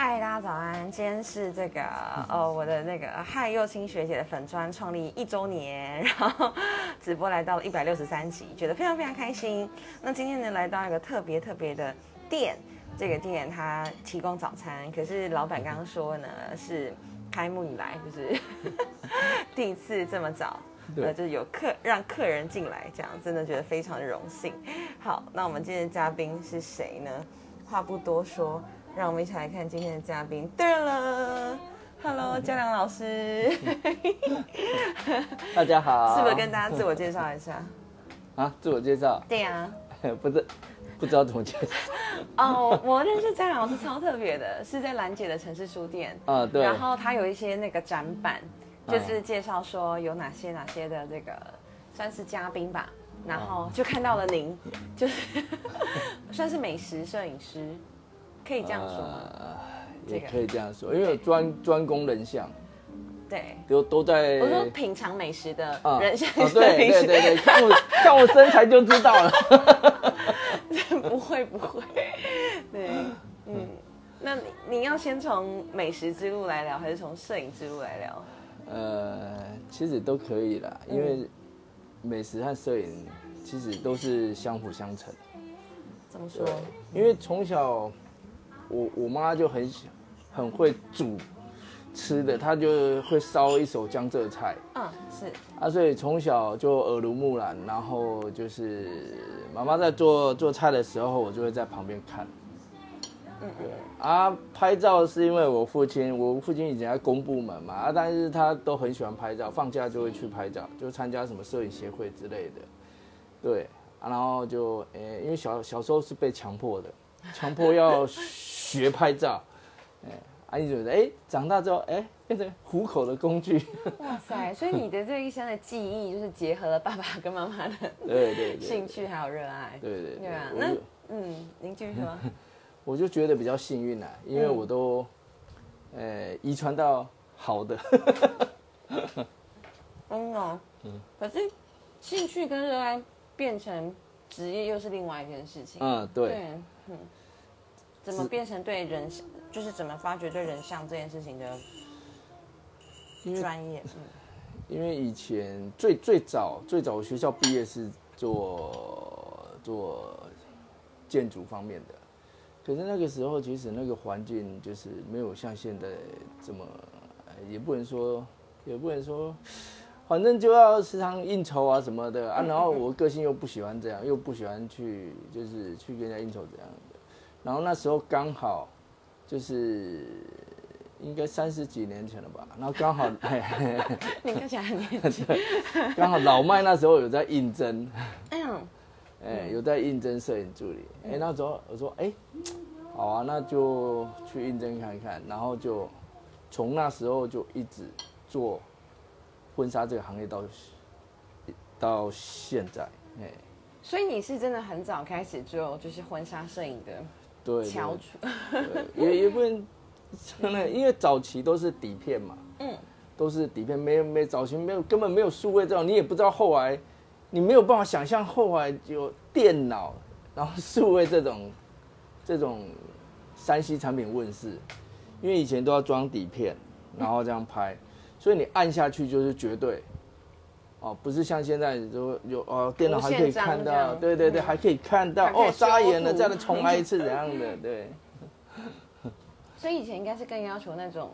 嗨，大家早安！今天是这个呃，我的那个嗨幼青学姐的粉砖创立一周年，然后直播来到了一百六十三集，觉得非常非常开心。那今天呢，来到一个特别特别的店，这个店它提供早餐，可是老板刚刚说呢，是开幕以来就是 第一次这么早，呃，就是有客让客人进来，这样真的觉得非常的荣幸。好，那我们今天的嘉宾是谁呢？话不多说。让我们一起来看今天的嘉宾。对了，Hello，嘉良老师，大家好，是不是跟大家自我介绍一下？啊，自我介绍？对呀，不是，不知道怎么介绍。哦，我认识嘉良老师超特别的，是在兰姐的城市书店。啊，对。然后他有一些那个展板，就是介绍说有哪些哪些的这个算是嘉宾吧，然后就看到了您，就是 算是美食摄影师。可以这样说吗？也可以这样说，因为专专攻人像，对，都都在。我说品尝美食的人像，对对对对，看我看我身材就知道了。不会不会，对，嗯，那你要先从美食之路来聊，还是从摄影之路来聊？呃，其实都可以啦，因为美食和摄影其实都是相辅相成。怎么说？因为从小。我我妈就很很会煮吃的，她就会烧一手江浙菜。嗯，是啊，所以从小就耳濡目染，然后就是妈妈在做做菜的时候，我就会在旁边看。嗯对啊，拍照是因为我父亲，我父亲以前在公部门嘛，啊，但是他都很喜欢拍照，放假就会去拍照，就参加什么摄影协会之类的。对啊，然后就诶，因为小小时候是被强迫的，强迫要。学拍照，哎，阿姨觉得，哎，长大之后，哎，变成糊口的工具。哇塞！所以你的这一生的记忆，就是结合了爸爸跟妈妈的对对兴趣还有热爱。对对对啊，那嗯，您继续说。我就觉得比较幸运啊，因为我都，呃，遗传到好的。嗯哦，嗯。可是兴趣跟热爱变成职业，又是另外一件事情。嗯，对。嗯。怎么变成对人，就是怎么发掘对人像这件事情的专业？嗯，因为以前最最早最早学校毕业是做做建筑方面的，可是那个时候其实那个环境就是没有像现在这么，也不能说也不能说，反正就要时常应酬啊什么的啊，然后我个性又不喜欢这样，又不喜欢去就是去跟人家应酬这样。然后那时候刚好，就是应该三十几年前了吧。然后刚好，你看起来很年轻。刚好老麦那时候有在应征，哎呦，哎有在应征摄影助理。哎那时候我说哎，好啊，那就去应征看看。然后就从那时候就一直做婚纱这个行业到到现在。哎，所以你是真的很早开始做就是婚纱摄影的。对，翘楚，也也不能，真的，因为早期都是底片嘛，嗯，都是底片，没有没早期没有根本没有数位这种，你也不知道后来，你没有办法想象后来有电脑，然后数位这种，这种山西产品问世，因为以前都要装底片，然后这样拍，所以你按下去就是绝对。哦，不是像现在有有哦，电脑还可以看到，对对对，还可以看到哦，眨眼了，再来重来一次怎样的？对。所以以前应该是更要求那种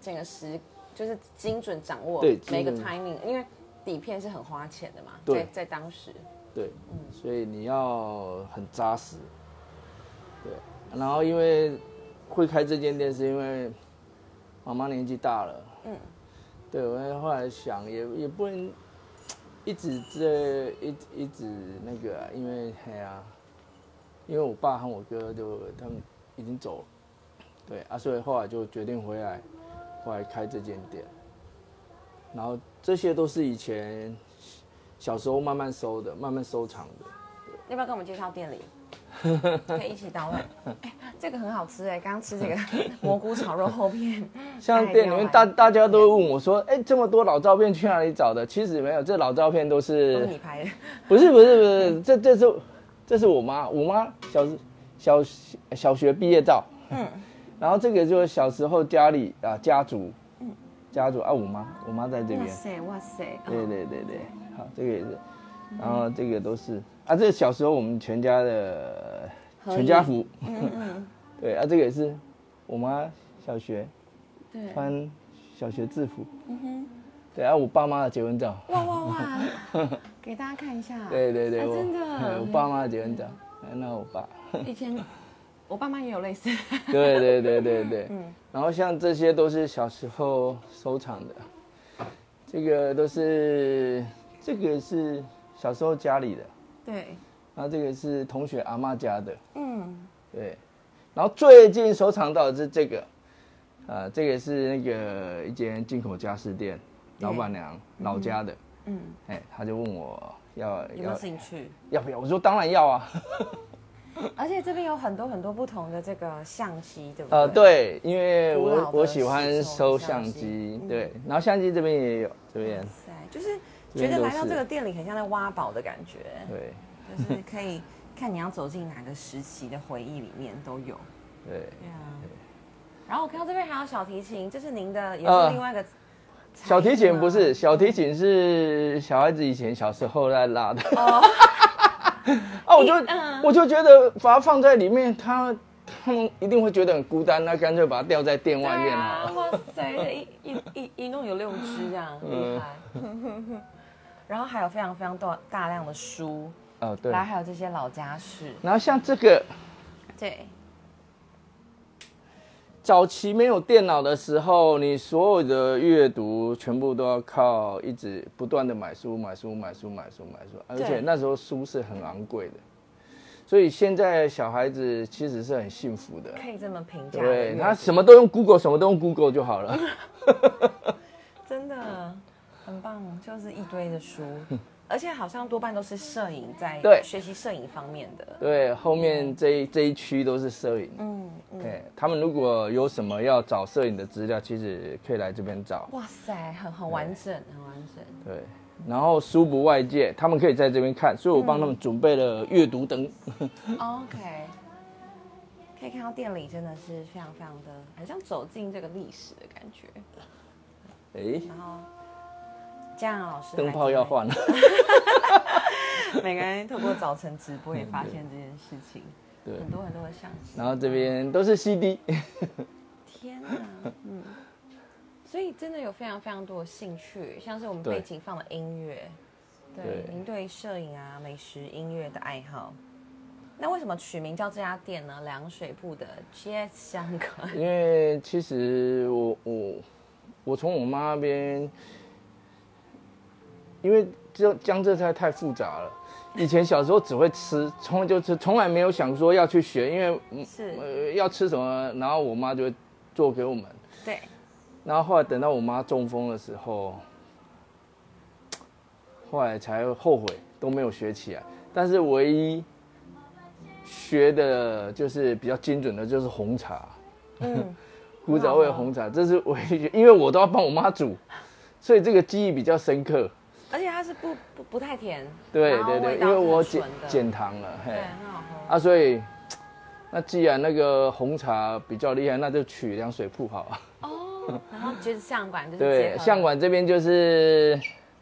整个时，就是精准掌握每个 timing，因为底片是很花钱的嘛，在在当时。对，嗯，所以你要很扎实。对，然后因为会开这间店是因为妈妈年纪大了，嗯，对我后来想也也不能。一直这一一直那个，因为哎呀，因为我爸和我哥就他们已经走了，对啊，所以后来就决定回来，回来开这间店。然后这些都是以前小时候慢慢收的，慢慢收藏的。要不要跟我们介绍店里？可以一起到位。哎，这个很好吃哎，刚刚吃这个 蘑菇炒肉厚片。像店里面大大家都会问我说，哎，这么多老照片去哪里找的？其实没有，这老照片都是你拍的。不是不是不是，这这是这是我妈，我妈小小小学毕业照。嗯。然后这个就是小时候家里啊家族，嗯，家族啊我妈我妈在这边。哇塞哇塞。对对对对，好这个也是，然后这个都是啊这小时候我们全家的全家福。对啊这个也是，我妈小学，对，穿小学制服。嗯哼。对啊我爸妈的结婚照。哇哇哇！给大家看一下。对对对，真的。我爸妈的结婚照，那我爸。以前。我爸妈也有类似，对对对对对，嗯，然后像这些都是小时候收藏的，这个都是，这个是小时候家里的，对，然后这个是同学阿妈家的，嗯，对，然后最近收藏到的是这个，呃，这个是那个一间进口家饰店老板娘老家的，嗯，哎，他就问我要有兴趣，要不要？我说当然要啊。而且这边有很多很多不同的这个相机，对不对？呃，对，因为我我喜欢收相机，对，然后相机这边也有，这边。对，就是觉得来到这个店里很像在挖宝的感觉。对，就是可以看你要走进哪个时期的回忆里面都有。对。对啊。然后我看到这边还有小提琴，这是您的，也是另外一个。小提琴不是，小提琴是小孩子以前小时候在拉的。啊，我就我就觉得把它放在里面，他他们一定会觉得很孤单，那干脆把它吊在店外面了。哇塞，一一一一弄有六只这样，厉害。然后还有非常非常多大量的书，哦对，然后还有这些老家事。然后像这个，对。早期没有电脑的时候，你所有的阅读全部都要靠一直不断的买书、买书、买书、买书、买书，而且那时候书是很昂贵的，所以现在小孩子其实是很幸福的，可以这么评价。对他什么都用 Google，什么都用 Google 就好了，真的很棒，就是一堆的书。而且好像多半都是摄影在学习摄影方面的。对，后面这一这一区都是摄影。嗯，对他们如果有什么要找摄影的资料，其实可以来这边找。哇塞，很很完整，很完整。对，然后书不外借，他们可以在这边看，所以我帮他们准备了阅读灯。OK，可以看到店里真的是非常非常的，很像走进这个历史的感觉。哎，然后。老师，灯泡要换了。每个人透过早晨直播也发现这件事情，对，很多很多的相机。然后这边都是 CD。天哪，嗯，所以真的有非常非常多的兴趣，像是我们背景放的音乐，对，您对摄影啊、美食、音乐的爱好。那为什么取名叫这家店呢？凉水铺的 Jazz 香港。因为其实我我我从我妈那边。因为这江浙菜太复杂了，以前小时候只会吃，从来就吃，从来没有想说要去学，因为是呃要吃什么，然后我妈就会做给我们。对。然后后来等到我妈中风的时候，后来才后悔都没有学起来。但是唯一学的就是比较精准的，就是红茶，嗯，古早味红茶，这是唯一，因为我都要帮我妈煮，所以这个记忆比较深刻。而且它是不不不太甜，对对对，因为我减减糖了，嘿，很好喝。啊，所以那既然那个红茶比较厉害，那就取凉水铺好了。哦，然后就是相馆，就是对，相馆这边就是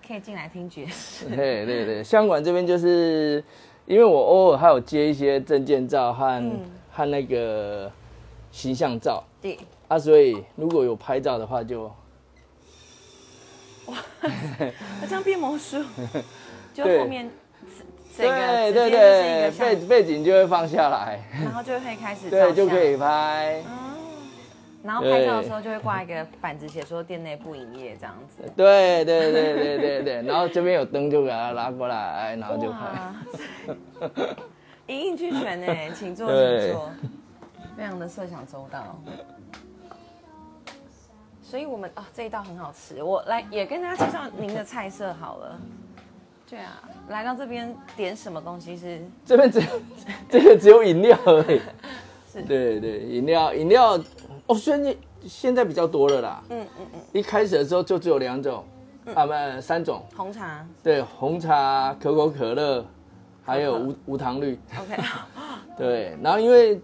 可以进来听爵士。对对对，相馆这边就是因为我偶尔还有接一些证件照和和那个形象照，对。啊，所以如果有拍照的话就。哇，这样变魔术，就后面这个对对对，背背景就会放下来，然后就会开始对就可以拍，然后拍照的时候就会挂一个板子，写说店内不营业这样子。对对对对对对，然后这边有灯就给它拉过来，然后就拍，一应俱全呢，请坐请坐，非常的设想周到。所以，我们啊，这一道很好吃。我来也跟大家介绍您的菜色好了。对啊，来到这边点什么东西是？这边只 这个只有饮料而已。是。对对，饮料饮料哦，虽然现在比较多了啦。嗯嗯嗯。一开始的时候就只有两种，啊不，三种。红茶。对，红茶、可口可乐，还有无无糖绿。OK。对，然后因为。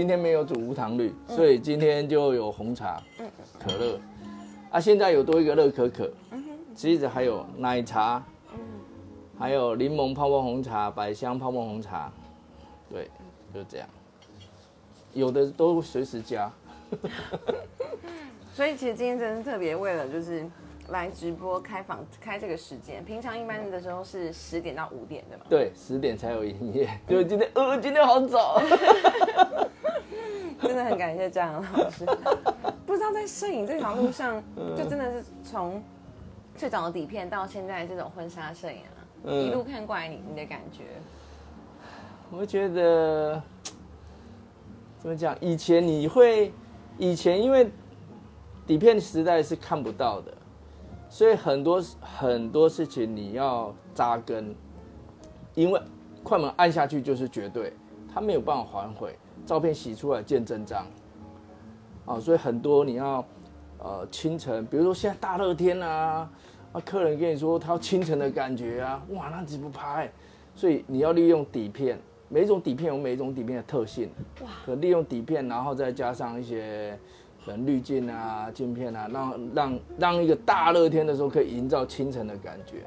今天没有煮无糖绿，所以今天就有红茶、可乐。啊，现在有多一个热可可，其实还有奶茶，还有柠檬泡沫红茶、百香泡沫红茶，对，就这样。有的都随时加。所以其实今天真的特别为了就是来直播开房开这个时间，平常一般的时候是十点到五点的嘛？对，十点才有营业。就今天，呃，今天好早。真的很感谢张老师。不知道在摄影这条路上，就真的是从最早的底片到现在这种婚纱摄影啊，一路看过来，你你的感觉？我觉得怎么讲？以前你会，以前因为。底片时代是看不到的，所以很多很多事情你要扎根，因为快门按下去就是绝对，它没有办法反悔，照片洗出来见真章，啊，所以很多你要呃清晨，比如说现在大热天啊，啊客人跟你说他要清晨的感觉啊，哇，那怎么拍？所以你要利用底片，每一种底片有每一种底片的特性，哇，可利用底片，然后再加上一些。可能滤镜啊、镜片啊，让让让一个大热天的时候可以营造清晨的感觉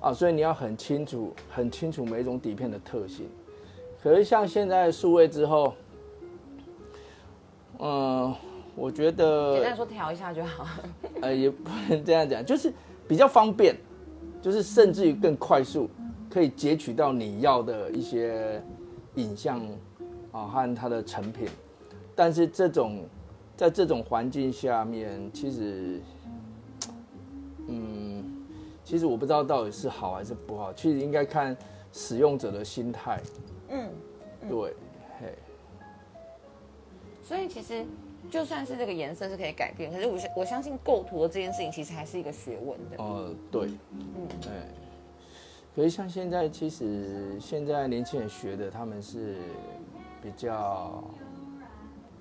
啊，所以你要很清楚、很清楚每一种底片的特性。可是像现在数位之后，嗯，我觉得简单说调一下就好。呃，也不能这样讲，就是比较方便，就是甚至于更快速，可以截取到你要的一些影像啊和它的成品，但是这种。在这种环境下面，其实，嗯，其实我不知道到底是好还是不好。其实应该看使用者的心态。嗯，对，嘿。所以其实就算是这个颜色是可以改变，可是我我相信构图的这件事情其实还是一个学问的。哦，对，嗯，对。可是像现在，其实现在年轻人学的，他们是比较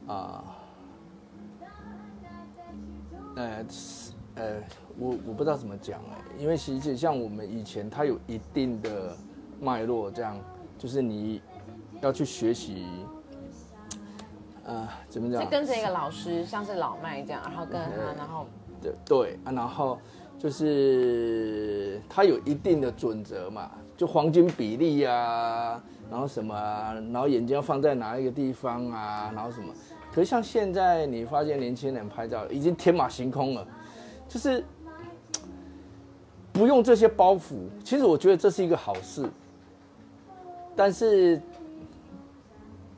啊。呃，呃，我我不知道怎么讲哎，因为其实像我们以前，它有一定的脉络，这样就是你要去学习，呃，怎么讲？是跟着一个老师，像是老麦这样，然后跟他，然后对对啊，然后就是他有一定的准则嘛，就黄金比例啊，然后什么，啊然后眼睛要放在哪一个地方啊，然后什么。可是像现在，你发现年轻人拍照已经天马行空了，就是不用这些包袱。其实我觉得这是一个好事，但是，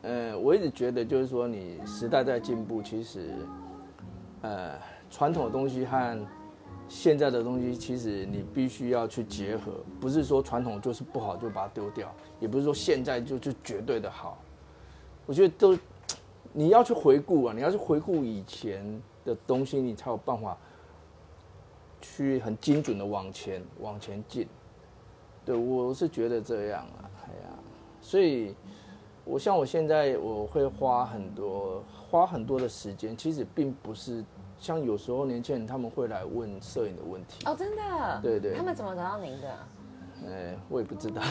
呃，我一直觉得就是说，你时代在进步，其实，呃，传统的东西和现在的东西，其实你必须要去结合。不是说传统就是不好就把它丢掉，也不是说现在就就绝对的好。我觉得都。你要去回顾啊！你要去回顾以前的东西，你才有办法去很精准的往前往前进。对我是觉得这样啊，所以，我像我现在我会花很多花很多的时间，其实并不是像有时候年轻人他们会来问摄影的问题哦，真的，对对，他们怎么找到您的？哎，我也不知道。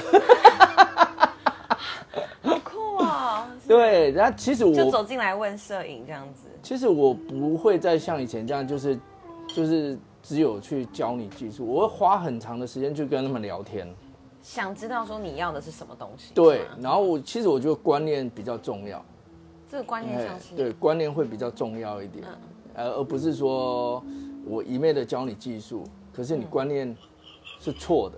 对，然后其实我就走进来问摄影这样子。其实我不会再像以前这样，就是就是只有去教你技术，我会花很长的时间去跟他们聊天，想知道说你要的是什么东西。对，然后我其实我觉得观念比较重要，这个观念上是对观念会比较重要一点，呃，而不是说我一昧的教你技术，可是你观念是错的，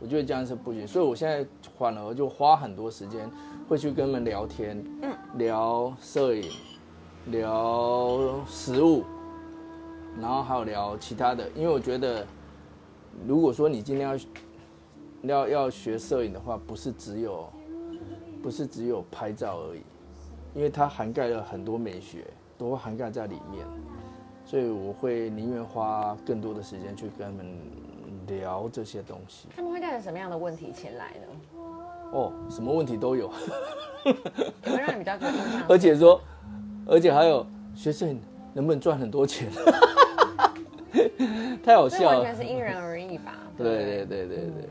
我觉得这样是不行，所以我现在反而就花很多时间。会去跟他们聊天，嗯，聊摄影，聊食物，然后还有聊其他的。因为我觉得，如果说你今天要要要学摄影的话，不是只有不是只有拍照而已，因为它涵盖了很多美学，都涵盖在里面。所以我会宁愿花更多的时间去跟他们聊这些东西。他们会带着什么样的问题前来呢？哦，什么问题都有，有你比较感 而且说，而且还有学摄影能不能赚很多钱？太好笑了。完全是因人而异吧？对对对对对。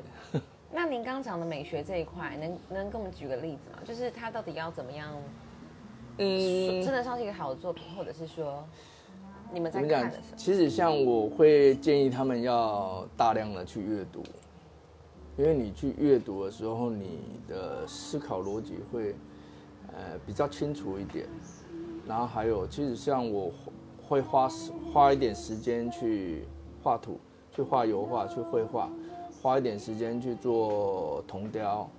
那您刚讲的美学这一块，能能给我们举个例子吗？就是他到底要怎么样嗯，真的上是一个好的作品，或者是说你们在看的时候，其实像我会建议他们要大量的去阅读，因为你去阅读的时候，你的思考逻辑会呃比较清楚一点。然后还有，其实像我会花花一点时间去画图，去画油画，去绘画，花一点时间去做铜雕，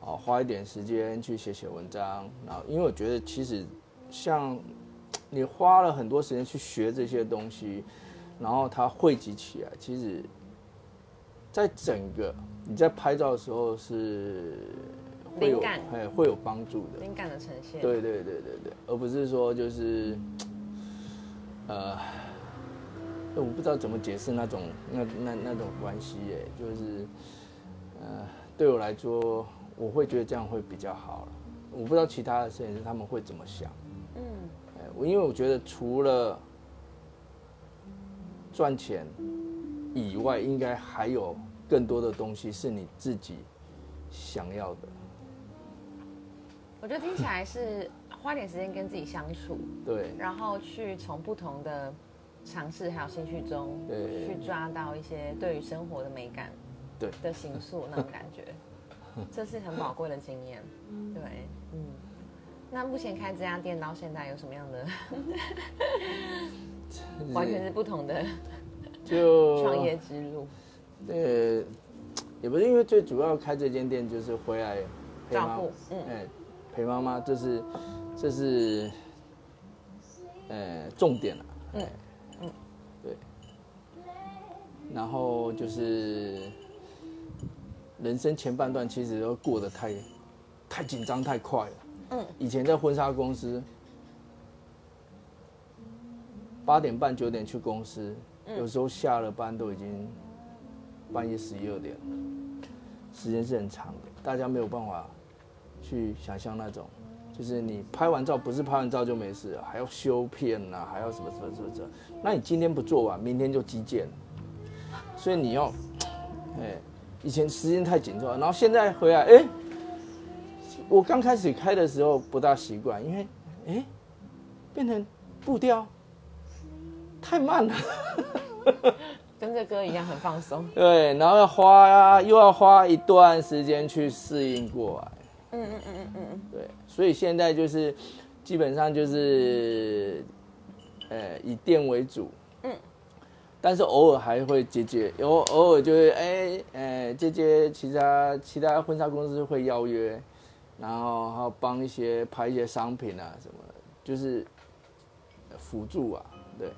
啊，花一点时间去写写文章。然后，因为我觉得其实像你花了很多时间去学这些东西，然后它汇集起来，其实在整个你在拍照的时候是。会有哎，会有帮助的。灵感的呈现。对对对对对，而不是说就是，呃，我不知道怎么解释那种那那那种关系哎，就是，呃，对我来说，我会觉得这样会比较好了。我不知道其他的摄影师他们会怎么想。嗯。哎，我因为我觉得除了赚钱以外，应该还有更多的东西是你自己想要的。我觉得听起来是花点时间跟自己相处，对，然后去从不同的尝试还有兴趣中，对，去抓到一些对于生活的美感，对的形塑那种感觉，这是很宝贵的经验，对，嗯。那目前开这家店到现在有什么样的，完全是不同的，就 创业之路，呃，也不是因为最主要开这间店就是回来照顾，嗯。陪妈妈，这是，这是，呃，重点了。嗯。然后就是人生前半段，其实都过得太，太紧张太快了。嗯。以前在婚纱公司，八点半九点去公司，有时候下了班都已经半夜十一二点了，时间是很长的，大家没有办法。去想象那种，就是你拍完照不是拍完照就没事，还要修片呐，还要什么什么什么什么。那你今天不做完，明天就基建。所以你要，哎，以前时间太紧凑，然后现在回来，哎，我刚开始开的时候不大习惯，因为，哎，变成步调太慢了，跟这歌一样很放松。对，然后要花呀，又要花一段时间去适应过来。嗯嗯嗯嗯嗯嗯，对，所以现在就是基本上就是，呃，以电为主，嗯，但是偶尔还会接接，有偶尔就是哎哎接接其他其他婚纱公司会邀约，然后还有帮一些拍一些商品啊什么，就是辅助啊，对，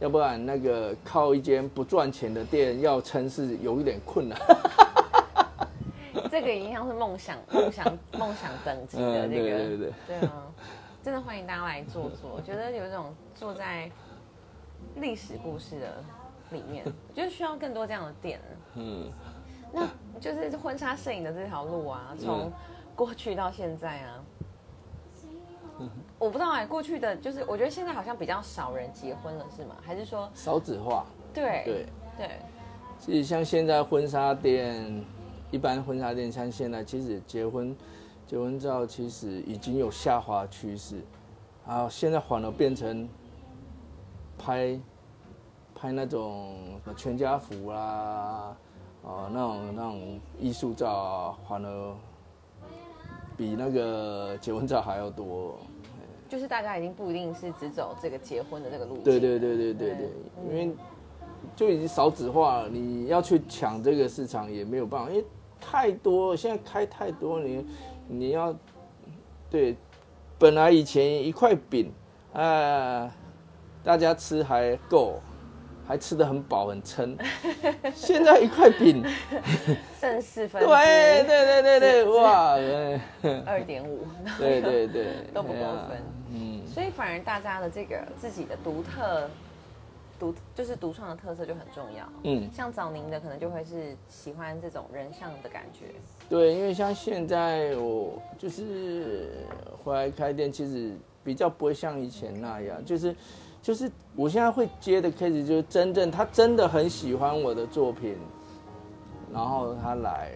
要不然那个靠一间不赚钱的店要撑是有一点困难。这个一样是梦想，梦想，梦想等级的这个，对对对，对啊，真的欢迎大家来坐坐。我觉得有一种坐在历史故事的里面，我觉得需要更多这样的店。嗯，那就是婚纱摄影的这条路啊，从过去到现在啊，我不知道哎，过去的就是我觉得现在好像比较少人结婚了，是吗？还是说少子化？对对对，其实像现在婚纱店。一般婚纱店像现在，其实结婚结婚照其实已经有下滑趋势，啊，现在反而变成拍拍那种全家福啦，哦，那种那种艺术照啊，反而比那个结婚照还要多。就是大家已经不一定是只走这个结婚的这个路线。对对对对对对，因为就已经少子化了，你要去抢这个市场也没有办法，因为。太多，现在开太多，你你要对，本来以前一块饼，啊，大家吃还够，还吃的很饱很撑，现在一块饼。剩四分，对对对对对，哇，二点五，对 对对，都不够分，嗯，所以反而大家的这个自己的独特。独就是独创的特色就很重要，嗯，像早宁的可能就会是喜欢这种人像的感觉，对，因为像现在我就是回来开店，其实比较不会像以前那样，就是就是我现在会接的 case 就是真正他真的很喜欢我的作品，然后他来，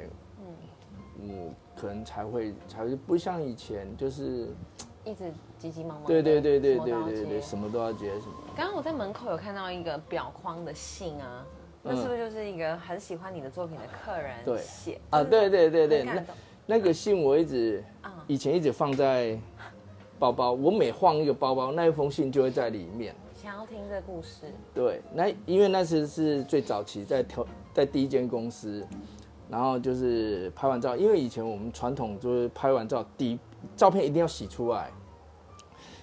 嗯，可能才会才会不像以前就是。一直急急忙忙。对对对对对对对，什么都要接什么。刚刚我在门口有看到一个表框的信啊，那是不是就是一个很喜欢你的作品的客人写啊？对对对对，那那个信我一直以前一直放在包包，我每换一个包包，那一封信就会在里面。想要听这故事？对，那因为那时是最早期在挑在第一间公司。然后就是拍完照，因为以前我们传统就是拍完照，底照片一定要洗出来，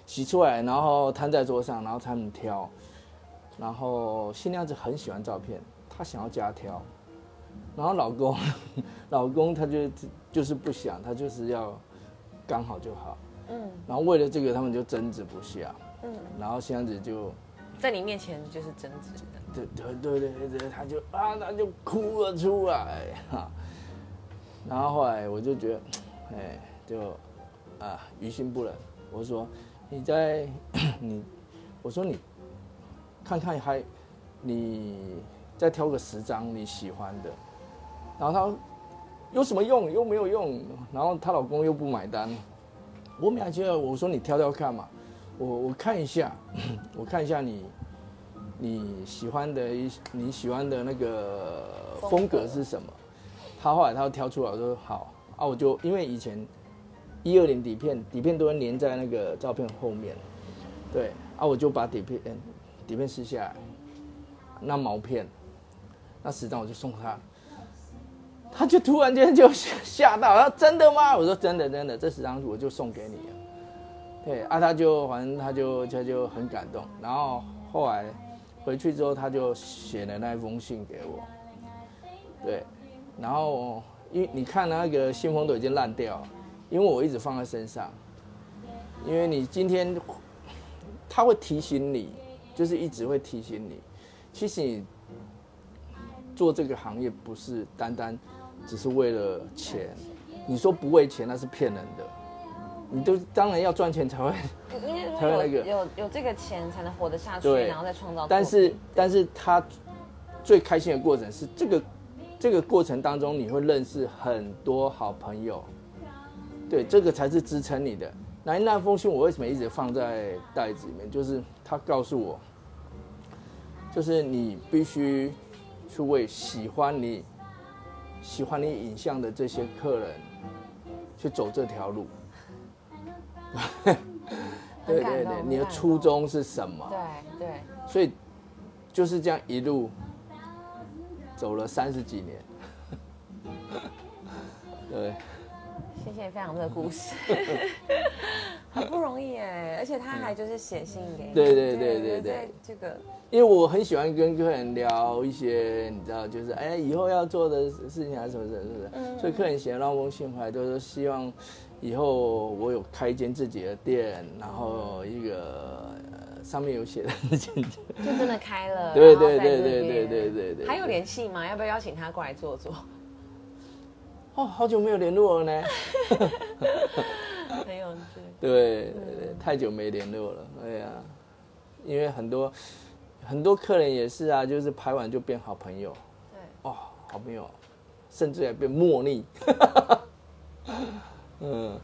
洗出来，然后摊在桌上，然后他们挑。然后新娘子很喜欢照片，她想要加挑。然后老公，老公他就就是不想，他就是要刚好就好。嗯。然后为了这个，他们就争执不下。嗯。然后箱子就。在你面前就是争执，对对对对对，他就啊，他就哭了出来哈。然后后来我就觉得，哎，就啊，于心不忍。我说，你在 你，我说你看看还，你再挑个十张你喜欢的。然后他有什么用？又没有用。然后她老公又不买单。我没觉得，我说你挑挑看嘛。我我看一下，我看一下你你喜欢的一你喜欢的那个风格是什么？他后来他挑出来我说好啊，我就因为以前一二零底片底片都会粘在那个照片后面，对啊，我就把底片底片撕下来，那毛片那十张我就送他，他就突然间就吓到，他说真的吗？我说真的真的，这十张我就送给你了。对啊，他就反正他就他就很感动，然后后来回去之后，他就写了那封信给我。对，然后因为你看那个信封都已经烂掉了，因为我一直放在身上。因为你今天他会提醒你，就是一直会提醒你，其实你做这个行业不是单单只是为了钱，你说不为钱那是骗人的。你都当然要赚钱才会，才会那个有有这个钱才能活得下去，然后再创造。但是但是他最开心的过程是这个这个过程当中你会认识很多好朋友，对，这个才是支撑你的。那那封信我为什么一直放在袋子里面？就是他告诉我，就是你必须去为喜欢你喜欢你影像的这些客人去走这条路。对对对，你的初衷是什么？对对，所以就是这样一路走了三十几年。对，谢谢分享这个故事，很不容易哎，而且他还就是写信给你。对对对对对，这个，因为我很喜欢跟客人聊一些，你知道，就是哎，以后要做的事情啊什么什么什么，嗯，所以客人写那封信回来，都是希望。以后我有开一间自己的店，然后一个上面有写的事情，就真的开了。对对对对对对对对。还有联系吗？要不要邀请他过来坐坐？哦，好久没有联络了呢。很有趣。对，太久没联络了。哎呀，因为很多很多客人也是啊，就是拍完就变好朋友。对。哦，好朋友，甚至还变莫逆。嗯，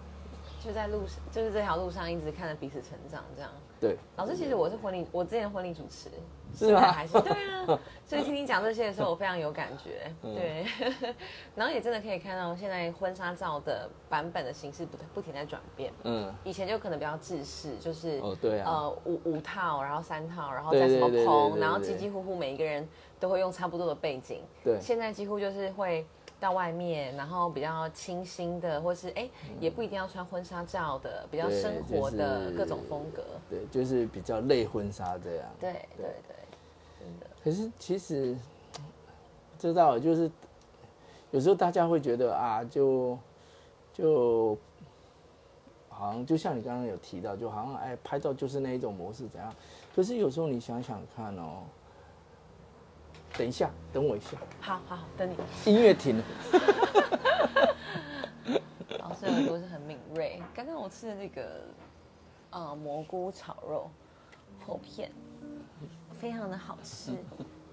就在路上，就是这条路上一直看着彼此成长，这样。对，老师，其实我是婚礼，我之前婚礼主持，是吗？还是对啊？所以听你讲这些的时候，我非常有感觉。对，然后也真的可以看到，现在婚纱照的版本的形式不不停在转变。嗯，以前就可能比较制式，就是哦对啊，呃五五套，然后三套，然后再什么棚，然后几几乎乎每一个人都会用差不多的背景。对，现在几乎就是会。到外面，然后比较清新的，或是哎，也不一定要穿婚纱照的，比较生活的各种风格。对，就是比较类婚纱这样。对对对，真的。可是其实 知道，就是有时候大家会觉得啊，就就好像就像你刚刚有提到，就好像哎，拍照就是那一种模式怎样？可是有时候你想想看哦。等一下，等我一下。好好好，等你。音乐停了。老师耳朵是很敏锐。刚刚我吃的那个，呃，蘑菇炒肉厚片，非常的好吃。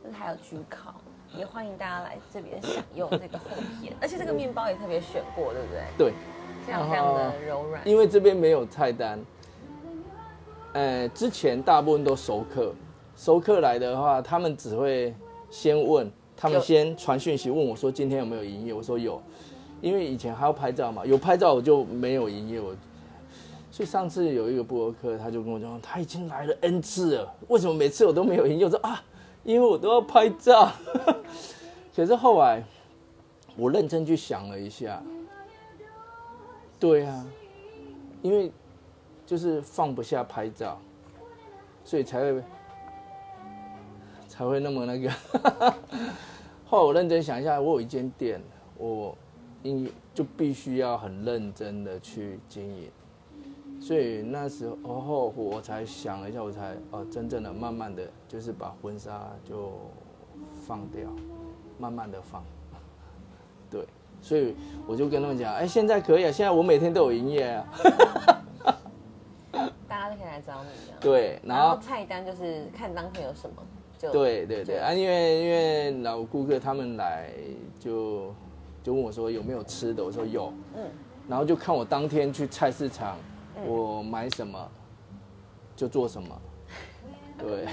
就是还有焗烤，也欢迎大家来这边享用这个厚片。而且这个面包也特别选过，对不对？对。非常非常的柔软。因为这边没有菜单，呃，之前大部分都熟客，熟客来的话，他们只会先问，他们先传讯息问我说今天有没有营业，我说有，因为以前还要拍照嘛，有拍照我就没有营业，我，所以上次有一个博客，他就跟我讲，他已经来了 N 次了，为什么每次我都没有营业？我说啊，因为我都要拍照，可是后来我认真去想了一下，对啊，因为。就是放不下拍照，所以才会才会那么那个。后来我认真想一下，我有一间店，我应就必须要很认真的去经营。所以那时候后我才想了一下，我才哦真正的慢慢的就是把婚纱就放掉，慢慢的放。对，所以我就跟他们讲，哎，现在可以啊，现在我每天都有营业啊。大家都可以来找你对，然后菜单就是看当天有什么就对对对啊，因为因为老顾客他们来就就问我说有没有吃的，我说有，嗯，然后就看我当天去菜市场，我买什么就做什么，对，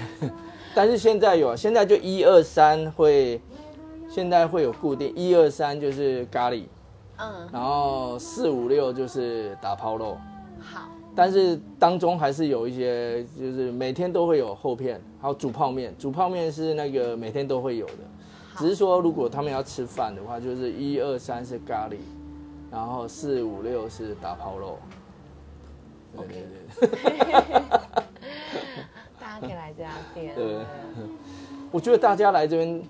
但是现在有，现在就一二三会，现在会有固定一二三就是咖喱，嗯，然后四五六就是打抛肉。好但是当中还是有一些，就是每天都会有厚片，还有煮泡面。煮泡面是那个每天都会有的，只是说如果他们要吃饭的话，就是一二三是咖喱，然后四五六是打抛肉。对对对。大家可以来这家店。对。我觉得大家来这边，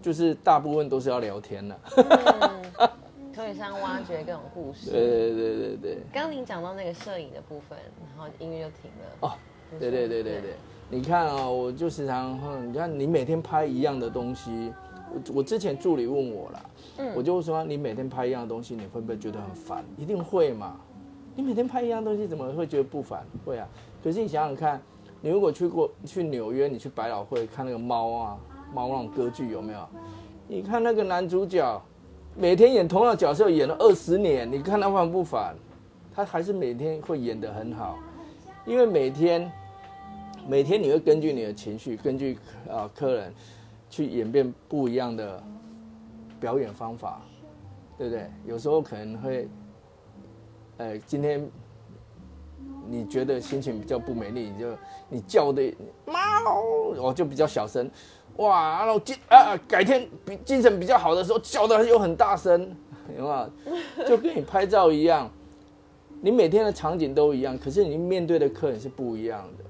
就是大部分都是要聊天的。可以上挖掘各种故事。对对对对对。刚刚您讲到那个摄影的部分，然后音乐就停了。哦，对对对对对。你看啊，我就时常，你看你每天拍一样的东西，我我之前助理问我了，嗯，我就说你每天拍一样的东西，你会不会觉得很烦？一定会嘛。你每天拍一样东西，怎么会觉得不烦？会啊。可是你想想看，你如果去过去纽约，你去百老汇看那个猫啊，猫那种歌剧有没有？你看那个男主角。每天演同样角色演了二十年，你看他烦不烦？他还是每天会演得很好，因为每天每天你会根据你的情绪，根据啊客人去演变不一样的表演方法，对不对？有时候可能会，呃，今天你觉得心情比较不美丽，你就你叫的猫，我就比较小声。哇，然后今啊，改天比精神比较好的时候叫的又很大声，有没有？就跟你拍照一样，你每天的场景都一样，可是你面对的客人是不一样的。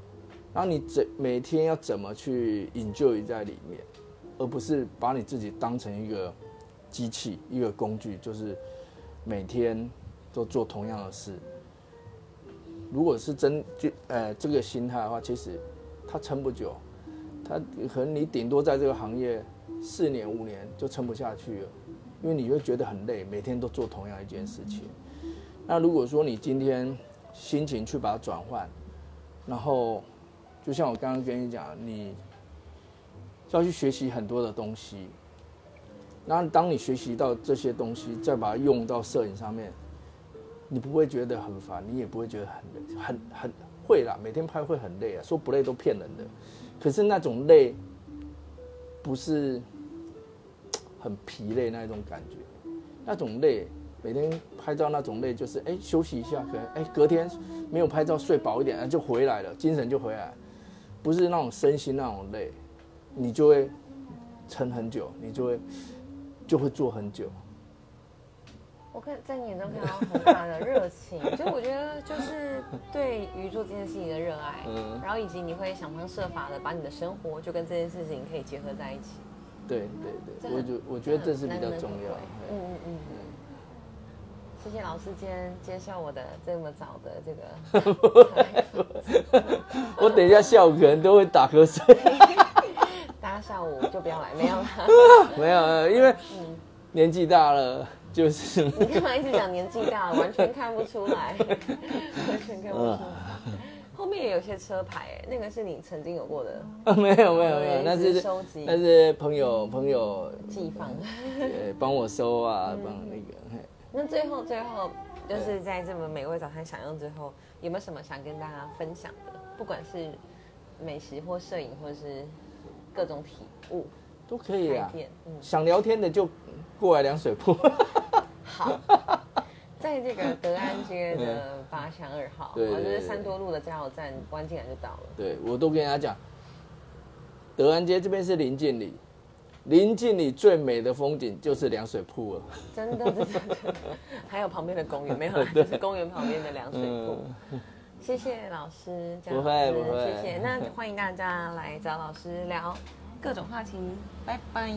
然后你怎每天要怎么去引咎于在里面，而不是把你自己当成一个机器、一个工具，就是每天都做同样的事。如果是真就呃这个心态的话，其实他撑不久。他可能你顶多在这个行业四年五年就撑不下去了，因为你会觉得很累，每天都做同样一件事情。那如果说你今天心情去把它转换，然后就像我刚刚跟你讲，你要去学习很多的东西。那当你学习到这些东西，再把它用到摄影上面，你不会觉得很烦，你也不会觉得很累，很很会啦。每天拍会很累啊，说不累都骗人的。可是那种累，不是很疲累那一种感觉，那种累，每天拍照那种累，就是哎休息一下，可能哎隔天没有拍照睡饱一点啊，就回来了，精神就回来，不是那种身心那种累，你就会撑很久，你就会就会做很久。我看在你眼中看到很大的热情，就我觉得就是对于做这件事情的热爱，然后以及你会想方设法的把你的生活就跟这件事情可以结合在一起。对对对，我觉我觉得这是比较重要。嗯嗯嗯嗯。谢谢老师今天接受我的这么早的这个。我等一下下午可能都会打瞌睡。大家下午就不要来，没有了。没有，因为年纪大了。就是你干嘛一直讲年纪大，完全看不出来，完全看不出来。后面也有些车牌，哎，那个是你曾经有过的？没有没有没有，那是收集，那是朋友朋友寄放，对，帮我收啊，帮那个。那最后最后就是在这么美味早餐享用之后，有没有什么想跟大家分享的？不管是美食或摄影，或者是各种体悟，都可以啊。嗯，想聊天的就过来凉水铺。好，在这个德安街的八巷二号，对，就是三多路的加油站，关进来就到了。对，我都跟人家讲，德安街这边是临近里。临近里最美的风景就是凉水铺了，真的，真的，还有旁边的公园，没有，就是公园旁边的凉水铺。谢谢老师，不会不会，谢谢。那欢迎大家来找老师聊各种话题，拜拜。